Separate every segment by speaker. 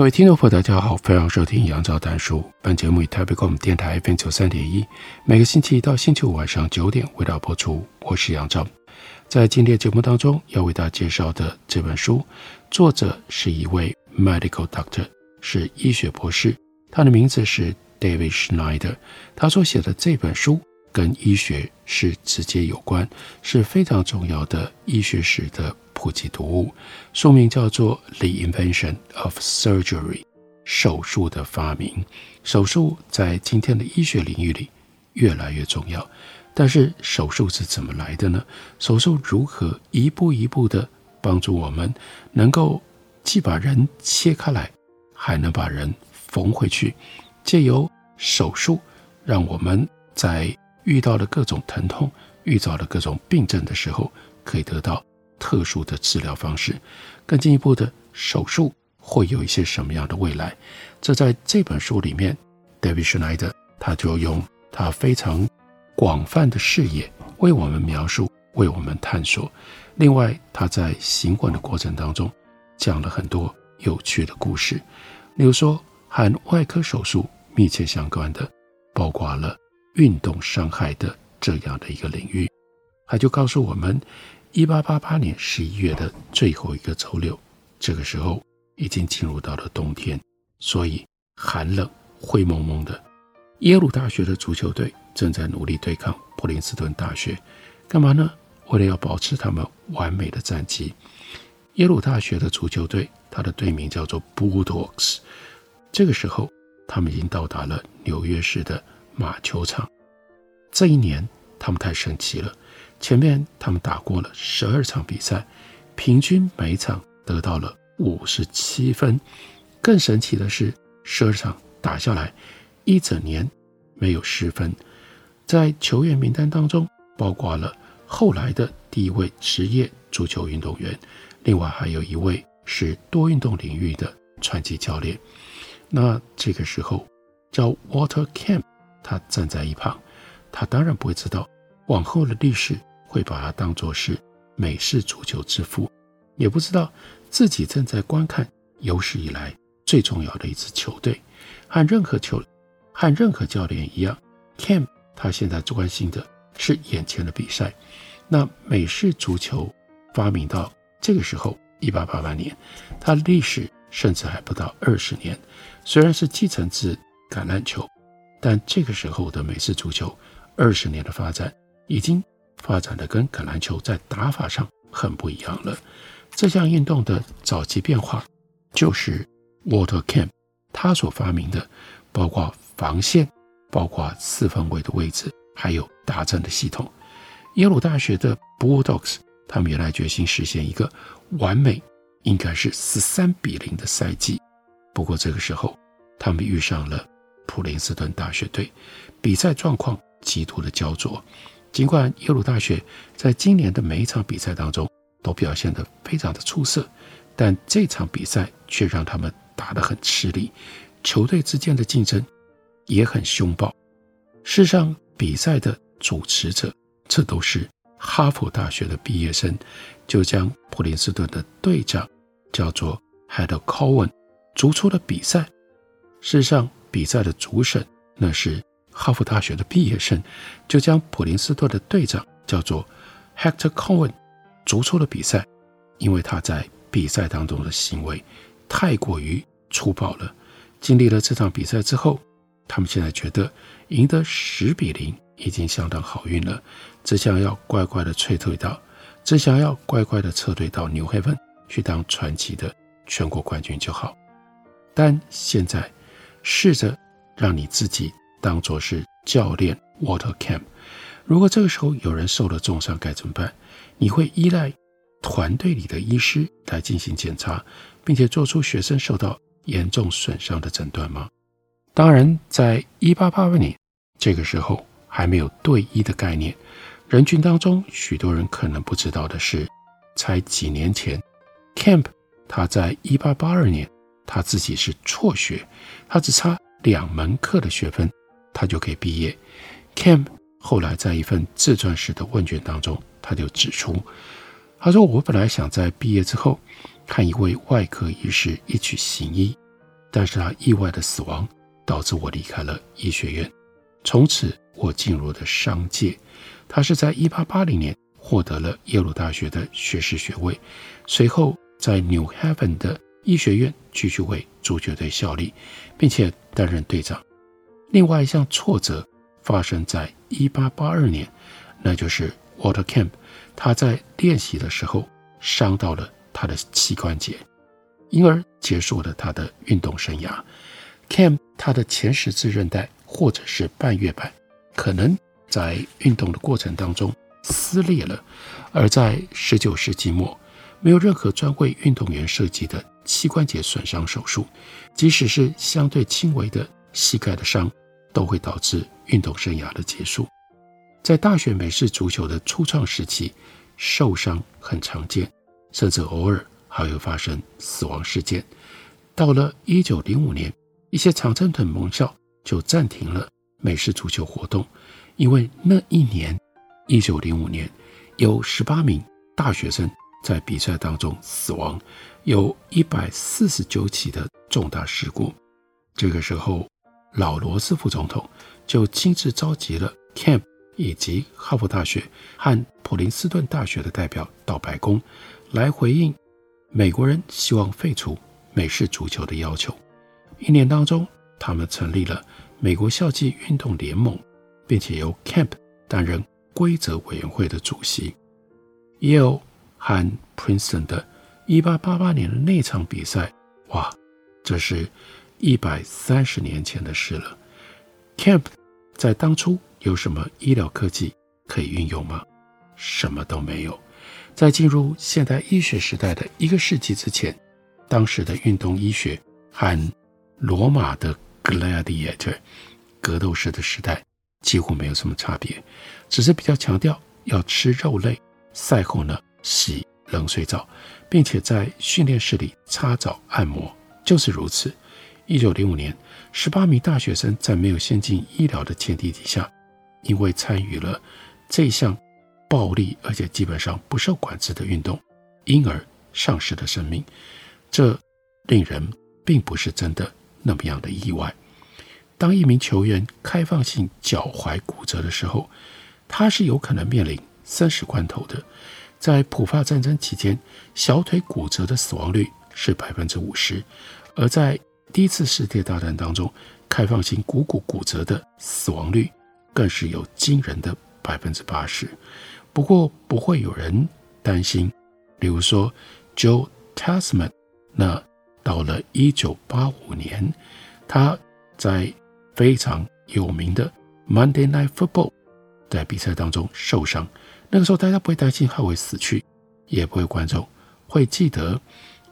Speaker 1: 各位听众朋友，大家好，欢迎收听杨照谈书。本节目以台北广播电台 FM 九三点一，每个星期一到星期五晚上九点为大家播出。我是杨照，在今天节目当中要为大家介绍的这本书，作者是一位 medical doctor，是医学博士，他的名字是 David Schneider。他所写的这本书跟医学是直接有关，是非常重要的医学史的。普及读物，书名叫做《The Invention of Surgery》，手术的发明。手术在今天的医学领域里越来越重要，但是手术是怎么来的呢？手术如何一步一步地帮助我们，能够既把人切开来，还能把人缝回去？借由手术，让我们在遇到了各种疼痛、遇到了各种病症的时候，可以得到。特殊的治疗方式，更进一步的手术会有一些什么样的未来？这在这本书里面，David Schneider 他就用他非常广泛的视野为我们描述，为我们探索。另外，他在行文的过程当中讲了很多有趣的故事，例如说和外科手术密切相关的，包括了运动伤害的这样的一个领域，他就告诉我们。一八八八年十一月的最后一个周六，这个时候已经进入到了冬天，所以寒冷、灰蒙蒙的。耶鲁大学的足球队正在努力对抗普林斯顿大学，干嘛呢？为了要保持他们完美的战绩。耶鲁大学的足球队，它的队名叫做 Bulldogs。这个时候，他们已经到达了纽约市的马球场。这一年，他们太神奇了。前面他们打过了十二场比赛，平均每场得到了五十七分。更神奇的是，十二场打下来，一整年没有失分。在球员名单当中，包括了后来的第一位职业足球运动员，另外还有一位是多运动领域的传奇教练。那这个时候，叫 Water Camp，他站在一旁，他当然不会知道往后的历史。会把他当作是美式足球之父，也不知道自己正在观看有史以来最重要的一支球队。和任何球，和任何教练一样，Cam 他现在最关心的是眼前的比赛。那美式足球发明到这个时候，一八八八年，它历史甚至还不到二十年。虽然是继承自橄榄球，但这个时候的美式足球二十年的发展已经。发展的跟橄榄球在打法上很不一样了。这项运动的早期变化，就是 Walter Camp 他所发明的，包括防线、包括四分卫的位置，还有达阵的系统。耶鲁大学的 Bulldogs 他们原来决心实现一个完美，应该是十三比零的赛季。不过这个时候，他们遇上了普林斯顿大学队，比赛状况极度的焦灼。尽管耶鲁大学在今年的每一场比赛当中都表现得非常的出色，但这场比赛却让他们打得很吃力，球队之间的竞争也很凶暴。事实上，比赛的主持者这都是哈佛大学的毕业生，就将普林斯顿的队长叫做 Hed Cowan 逐出了比赛。事实上，比赛的主审那是。哈佛大学的毕业生就将普林斯顿的队长叫做 Hector Cohen 逐出了比赛，因为他在比赛当中的行为太过于粗暴了。经历了这场比赛之后，他们现在觉得赢得十比零已经相当好运了，只想要乖乖的撤退到，只想要乖乖的撤退到 New Haven 去当传奇的全国冠军就好。但现在试着让你自己。当作是教练 Water Camp，如果这个时候有人受了重伤该怎么办？你会依赖团队里的医师来进行检查，并且做出学生受到严重损伤的诊断吗？当然，在一八八二年这个时候还没有队医的概念。人群当中，许多人可能不知道的是，才几年前，Camp 他在一八八二年他自己是辍学，他只差两门课的学分，他就可以毕业。Kemp 后来在一份自传式的问卷当中，他就指出，他说：“我本来想在毕业之后和一位外科医师一起行医，但是他意外的死亡导致我离开了医学院，从此我进入了商界。”他是在1880年获得了耶鲁大学的学士学位，随后在 New Haven 的医学院继续为足球队效力，并且担任队长。另外一项挫折发生在1882年，那就是 Water Camp，他在练习的时候伤到了他的膝关节，因而结束了他的运动生涯。Camp 他的前十字韧带或者是半月板可能。在运动的过程当中撕裂了，而在十九世纪末，没有任何专为运动员设计的膝关节损伤手术，即使是相对轻微的膝盖的伤，都会导致运动生涯的结束。在大学美式足球的初创时期，受伤很常见，甚至偶尔还会发生死亡事件。到了一九零五年，一些常春藤盟校就暂停了美式足球活动。因为那一年，一九零五年，有十八名大学生在比赛当中死亡，有一百四十九起的重大事故。这个时候，老罗斯福总统就亲自召集了 Camp 以及哈佛大学和普林斯顿大学的代表到白宫，来回应美国人希望废除美式足球的要求。一年当中，他们成立了美国校际运动联盟。并且由 Camp 担任规则委员会的主席。Yale 和 Princeton 的1888年的那场比赛，哇，这是一百三十年前的事了。Camp 在当初有什么医疗科技可以运用吗？什么都没有。在进入现代医学时代的一个世纪之前，当时的运动医学和罗马的 Gladiator 格斗士的时代。几乎没有什么差别，只是比较强调要吃肉类，赛后呢洗冷水澡，并且在训练室里擦澡按摩，就是如此。一九零五年，十八名大学生在没有先进医疗的前提底下，因为参与了这项暴力而且基本上不受管制的运动，因而丧失了生命。这令人并不是真的那么样的意外。当一名球员开放性脚踝骨折的时候，他是有可能面临生死关头的。在普法战争期间，小腿骨折的死亡率是百分之五十；而在第一次世界大战当中，开放性股骨骨折的死亡率更是有惊人的百分之八十。不过，不会有人担心，比如说 Joe Tasman，那到了一九八五年，他在非常有名的 Monday Night Football，在比赛当中受伤，那个时候大家不会担心他会死去，也不会观众会记得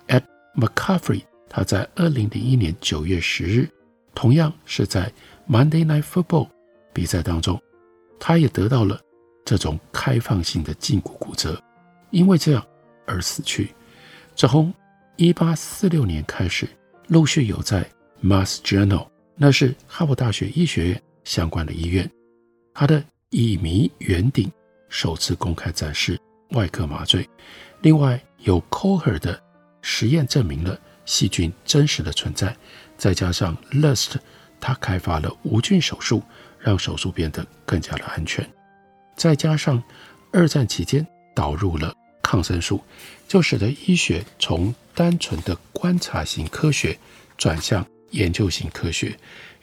Speaker 1: Ed McCaffrey，他在二零零一年九月十日，同样是在 Monday Night Football 比赛当中，他也得到了这种开放性的胫骨骨折，因为这样而死去。从一八四六年开始，陆续有在 Mass General。那是哈佛大学医学院相关的医院，他的乙醚圆顶首次公开展示外科麻醉。另外，有 Koher 的实验证明了细菌真实的存在，再加上 Lust，他开发了无菌手术，让手术变得更加的安全。再加上二战期间导入了抗生素，就使得医学从单纯的观察型科学转向。研究型科学，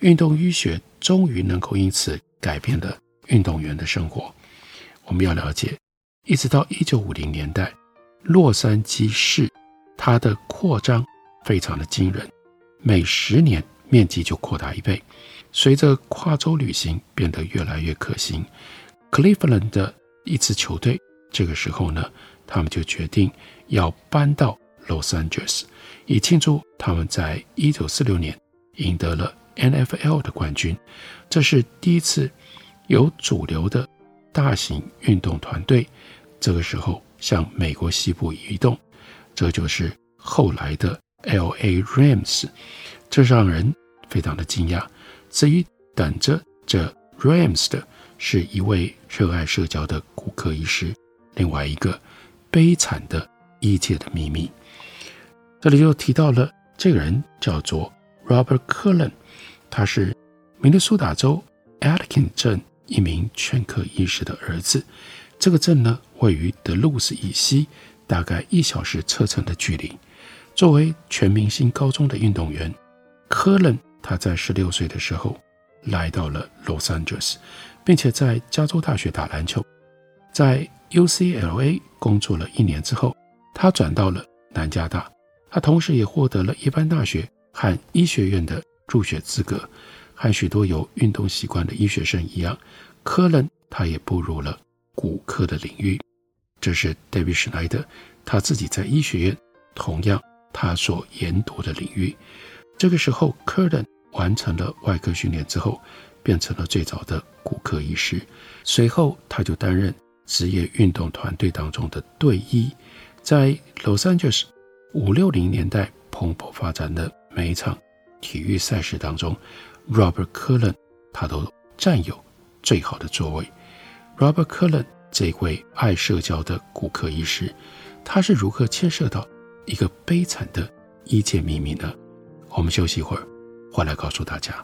Speaker 1: 运动医学终于能够因此改变了运动员的生活。我们要了解，一直到一九五零年代，洛杉矶市它的扩张非常的惊人，每十年面积就扩大一倍。随着跨州旅行变得越来越可行，Cleveland 的一支球队这个时候呢，他们就决定要搬到 Los Angeles，以庆祝他们在一九四六年赢得了 NFL 的冠军。这是第一次有主流的大型运动团队这个时候向美国西部移动，这就是后来的 LA Rams。这让人非常的惊讶。至于等着这 Rams 的是一位热爱社交的骨科医师，另外一个悲惨的医界的秘密。这里就提到了这个人叫做 Robert Cullen，他是明尼苏达州 Aitkin 镇一名全科医师的儿子。这个镇呢，位于德鲁斯以西，大概一小时车程的距离。作为全明星高中的运动员，科伦他在十六岁的时候来到了洛杉矶，并且在加州大学打篮球。在 UCLA 工作了一年之后，他转到了南加大。他同时也获得了一般大学和医学院的入学资格。和许多有运动习惯的医学生一样，科伦他也步入了骨科的领域。这是 David Schneider 他自己在医学院同样他所研读的领域。这个时候，科伦完成了外科训练之后，变成了最早的骨科医师。随后，他就担任职业运动团队当中的队医，在洛杉矶五六零年代蓬勃发展的每一场体育赛事当中。Robert Cullen，他都占有最好的座位。Robert Cullen 这位爱社交的骨科医师，他是如何牵涉到一个悲惨的一切秘密呢？我们休息一会儿，回来告诉大家。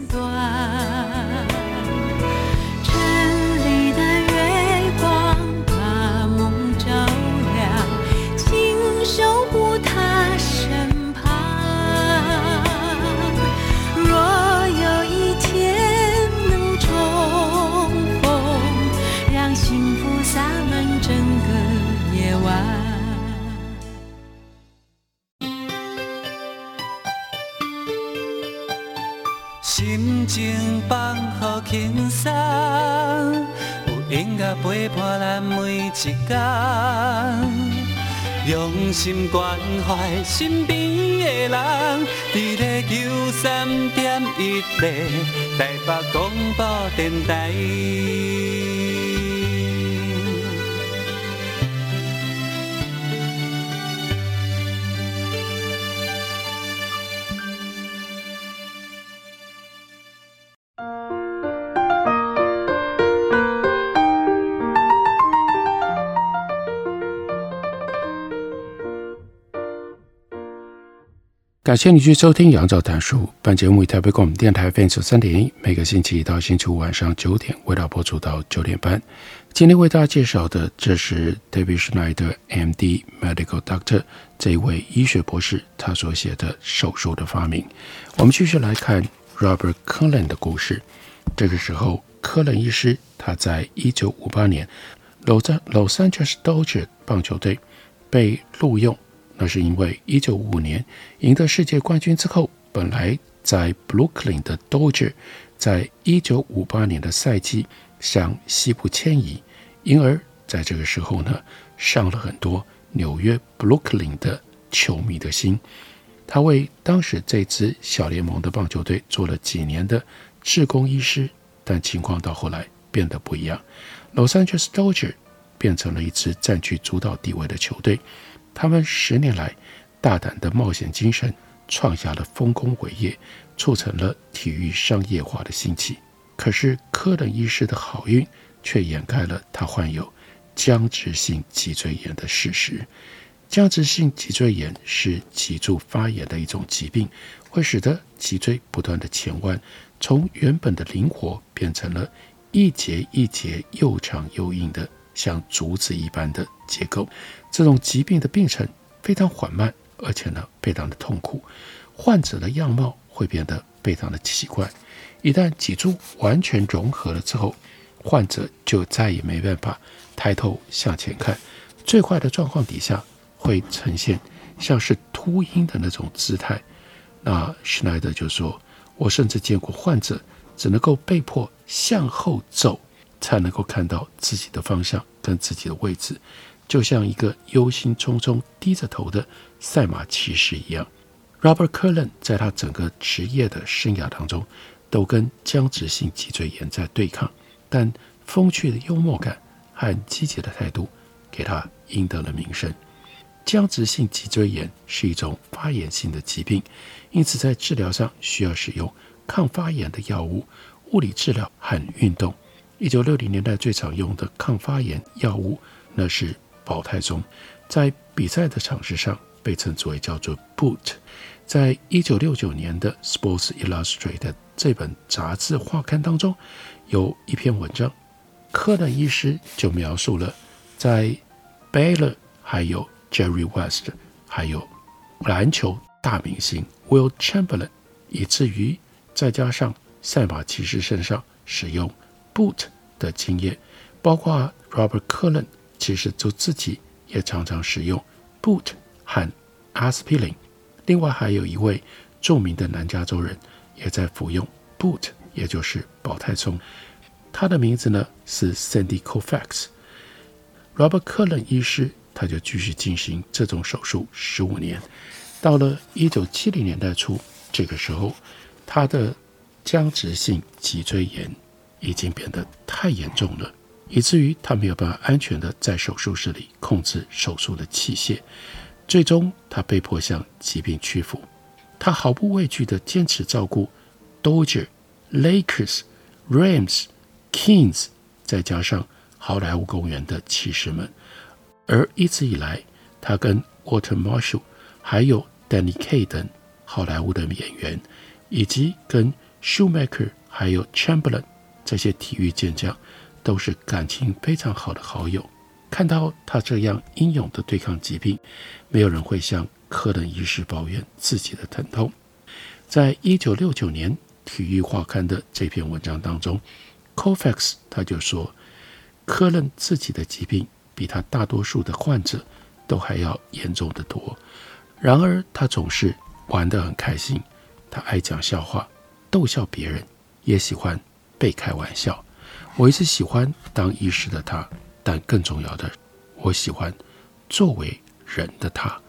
Speaker 2: 用心关怀身边的人，伫咧九三点一个台北广播电台。感谢你去收听《杨照谈书》。本节目以台北广播电台 FM 三点一，每个星期一到星期五晚上九点，为大家播出到九点半。今天为大家介绍的，这是 David Schneider, M.D. Medical Doctor 这一位医学博士，他所写的《手术的发明》。我们继续来看 Robert Cullen 的故事。这个时候，科伦医师他在一九五八年，Los Angeles Dodgers 棒球队被录用。那是因为1955年赢得世界冠军之后，本来在 Brooklyn 的 Dodger 在1958年的赛季向西部迁移，因而在这个时候呢，伤了很多纽约 Brooklyn 的球迷的心。他为当时这支小联盟的棒球队做了几年的志工医师，但情况到后来变得不一样。Los Angeles Dodger 变成了一支占据主导地位的球队。他们十年来大胆的冒险精神，创下了丰功伟业，促成了体育商业化的兴起。可是科伦医师的好运却掩盖了他患有僵直性脊椎炎的事实。
Speaker 1: 僵直性脊椎炎是脊柱发炎的一种疾病，会使得脊椎不断的前弯，从原本的灵活变成了一节一节又长又硬的，像竹子一般的结构。这种疾病的病程非常缓慢，而且呢非常的痛苦，患者的样貌会变得非常的奇怪。一旦脊柱完全融合了之后，患者就再也没办法抬头向前看。最坏的状况底下会呈现像是秃鹰的那种姿态。那施耐德就说：“我甚至见过患者只能够被迫向后走，才能够看到自己的方向跟自己的位置，就像一个忧心忡忡低着头的赛马骑士一样。” Robert Curran 在他整个职业的生涯当中，都跟僵直性脊椎炎在对抗，但风趣的幽默感和积极的态度给他赢得了名声。僵直性脊椎炎是一种发炎性的疾病，因此在治疗上需要使用抗发炎的药物、物理治疗和运动。一九六零年代最常用的抗发炎药物那是保泰松，在比赛的场子上被称之为叫做 Boot。在一九六九年的 Sports Illustrated 这本杂志画刊当中，有一篇文章，科伦医师就描述了在 Baylor 还有 Jerry West，还有篮球大明星 Will Chamberlain，以至于再加上赛马骑士身上使用 boot 的经验，包括 Robert curland 其实就自己也常常使用 boot 和 aspirin。另外还有一位著名的南加州人也在服用 Boot，也就是保泰松。他的名字呢是 Sandy Koufax。Robert curland 医师他就继续进行这种手术十五年。到了一九七零年代初，这个时候他的僵直性脊椎炎已经变得太严重了，以至于他没有办法安全的在手术室里控制手术的器械。最终，他被迫向疾病屈服。他毫不畏惧的坚持照顾 Dodger、Lakers、Rams、Kings，再加上好莱坞公园的骑士们。而一直以来，他跟 Walter Marshall 还有 Danny Kaye 等好莱坞的演员，以及跟 Schumacher 还有 Chamberlain 这些体育健将，都是感情非常好的好友。看到他这样英勇地对抗疾病，没有人会向科伦医师抱怨自己的疼痛。在一九六九年《体育画刊》的这篇文章当中，Cofax 他就说，科伦自己的疾病比他大多数的患者都还要严重得多。然而他总是玩得很开心，他爱讲笑话，逗笑别人，也喜欢被开玩笑。我一直喜欢当医师的他。但更重要的，我喜欢作为人的他。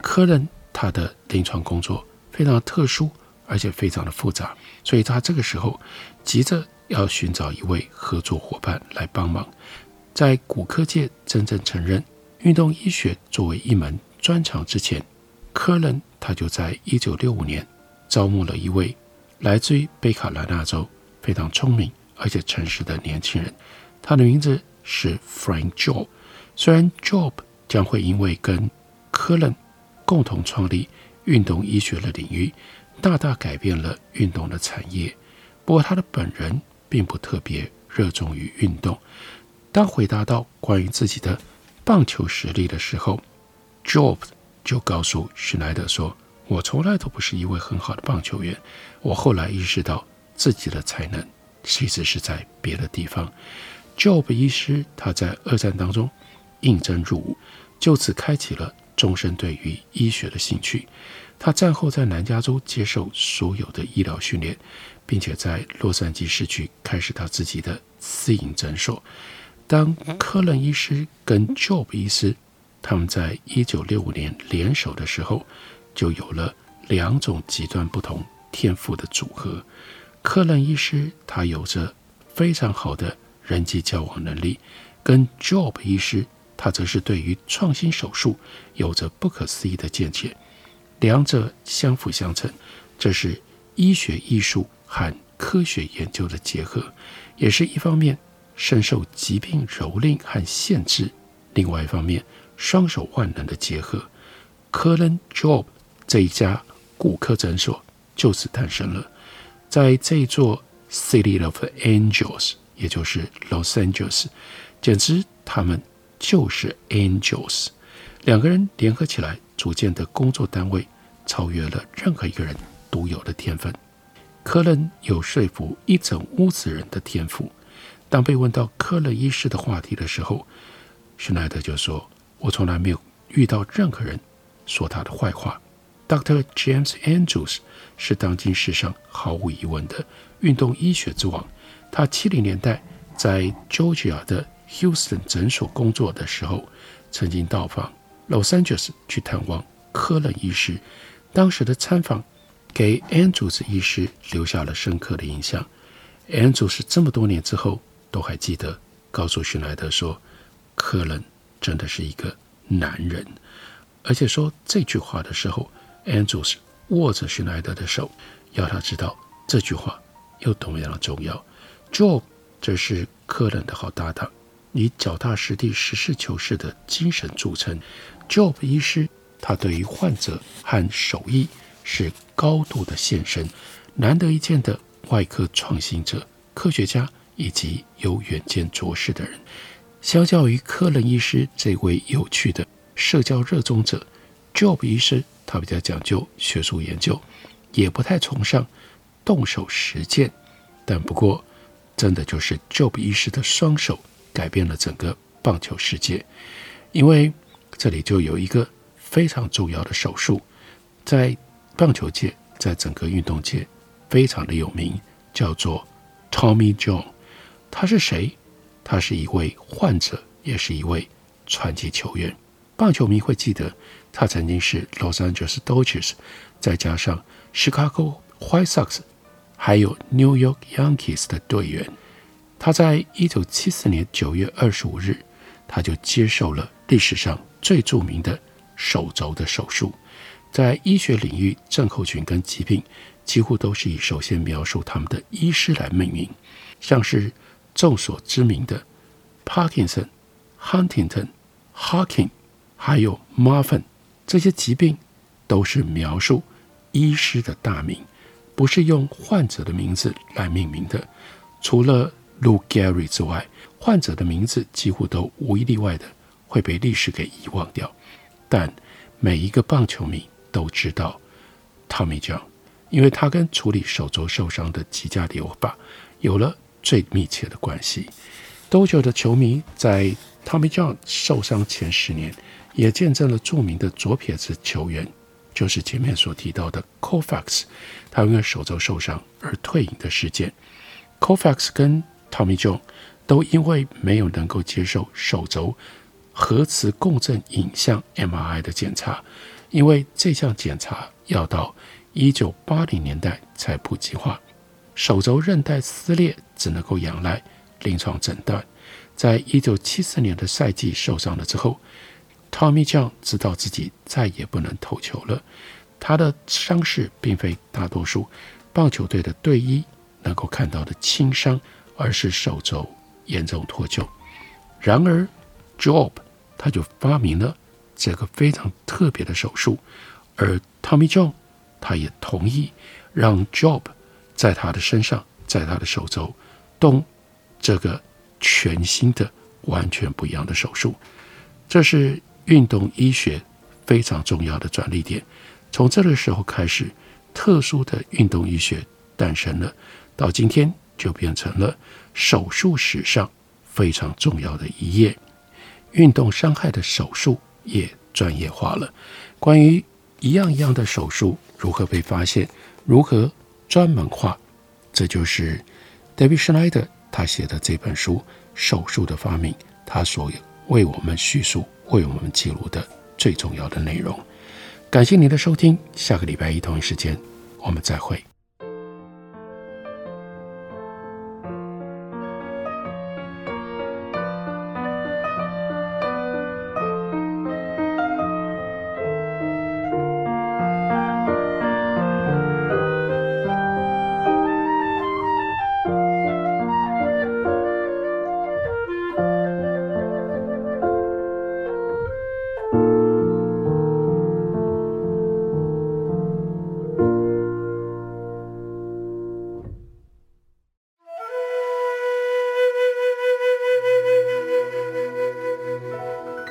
Speaker 1: 科伦他的临床工作非常特殊，而且非常的复杂，所以他这个时候急着要寻找一位合作伙伴来帮忙。在骨科界真正承认运动医学作为一门专长之前，科伦他就在一九六五年招募了一位来自于北卡罗来纳州非常聪明而且诚实的年轻人，他的名字。是 Frank Job 虽然 Job 将会因为跟科伦共同创立运动医学的领域，大大改变了运动的产业，不过他的本人并不特别热衷于运动。当回答到关于自己的棒球实力的时候，Job 就告诉施耐德说：“我从来都不是一位很好的棒球员，我后来意识到自己的才能其实是在别的地方。” Job 医师，他在二战当中应征入伍，就此开启了终身对于医学的兴趣。他战后在南加州接受所有的医疗训练，并且在洛杉矶市区开始他自己的私营诊所。当科伦医师跟 Job 医师他们在一九六五年联手的时候，就有了两种极端不同天赋的组合。科伦医师他有着非常好的。人际交往能力，跟 Job 医师，他则是对于创新手术有着不可思议的见解，两者相辅相成，这是医学艺术和科学研究的结合，也是一方面深受疾病蹂躏和限制，另外一方面双手万能的结合，科伦 Job 这一家骨科诊所就此诞生了。在这座 City of Angels，也就是 Los Angeles，简直他们就是 Angels。两个人联合起来组建的工作单位，超越了任何一个人独有的天分。科伦有说服一整屋子人的天赋。当被问到科伦医师的话题的时候，施耐德就说：“我从来没有遇到任何人说他的坏话。” Dr. James Andrews 是当今世上毫无疑问的运动医学之王。他七零年代在 Georgia 的 Houston 诊所工作的时候，曾经到访 Los Angeles 去探望科伦医师。当时的参访给 Andrews 医师留下了深刻的印象。Andrews 这么多年之后都还记得，告诉施耐德说：“科伦真的是一个男人。”而且说这句话的时候，Andrews 握着施耐德的手，要他知道这句话有多么样的重要。Job，这是科伦的好搭档，以脚踏实地、实事求是的精神著称。Job 医师，他对于患者和手艺是高度的献身，难得一见的外科创新者、科学家以及有远见卓识的人。相较于科伦医师这位有趣的社交热衷者，Job 医师他比较讲究学术研究，也不太崇尚动手实践。但不过。真的就是 Job 医师的双手改变了整个棒球世界，因为这里就有一个非常重要的手术，在棒球界，在整个运动界非常的有名，叫做 Tommy John。他是谁？他是一位患者，也是一位传奇球员。棒球迷会记得，他曾经是 Los Angeles Dodgers，再加上 Chicago White Sox。还有 New York Yankees 的队员，他在一九七四年九月二十五日，他就接受了历史上最著名的手肘的手术。在医学领域，症候群跟疾病几乎都是以首先描述他们的医师来命名，像是众所知名的 Parkinson、Huntington、Hawking，还有 Marfan 这些疾病，都是描述医师的大名。不是用患者的名字来命名的，除了 Lou Gehrig 之外，患者的名字几乎都无一例外的会被历史给遗忘掉。但每一个棒球迷都知道 Tommy John，因为他跟处理手肘受伤的吉加里欧巴有了最密切的关系。多久的球迷在 Tommy John 受伤前十年，也见证了著名的左撇子球员。就是前面所提到的 Koufax，他因为手肘受伤而退隐的事件。Koufax 跟 Tommy John 都因为没有能够接受手肘核磁共振影像 MRI 的检查，因为这项检查要到一九八零年代才普及化，手肘韧带撕裂只能够仰赖临床诊断。在一九七四年的赛季受伤了之后。Tommy John 知道自己再也不能投球了，他的伤势并非大多数棒球队的队医能够看到的轻伤，而是手肘严重脱臼。然而，Job 他就发明了这个非常特别的手术，而 Tommy John 他也同意让 Job 在他的身上，在他的手肘动这个全新的、完全不一样的手术，这是。运动医学非常重要的转捩点，从这个时候开始，特殊的运动医学诞生了，到今天就变成了手术史上非常重要的一页。运动伤害的手术也专业化了。关于一样一样的手术如何被发现，如何专门化，这就是 David Schneider 他写的这本书《手术的发明》，他所为我们叙述。为我们记录的最重要的内容。感谢您的收听，下个礼拜一同一时间，我们再会。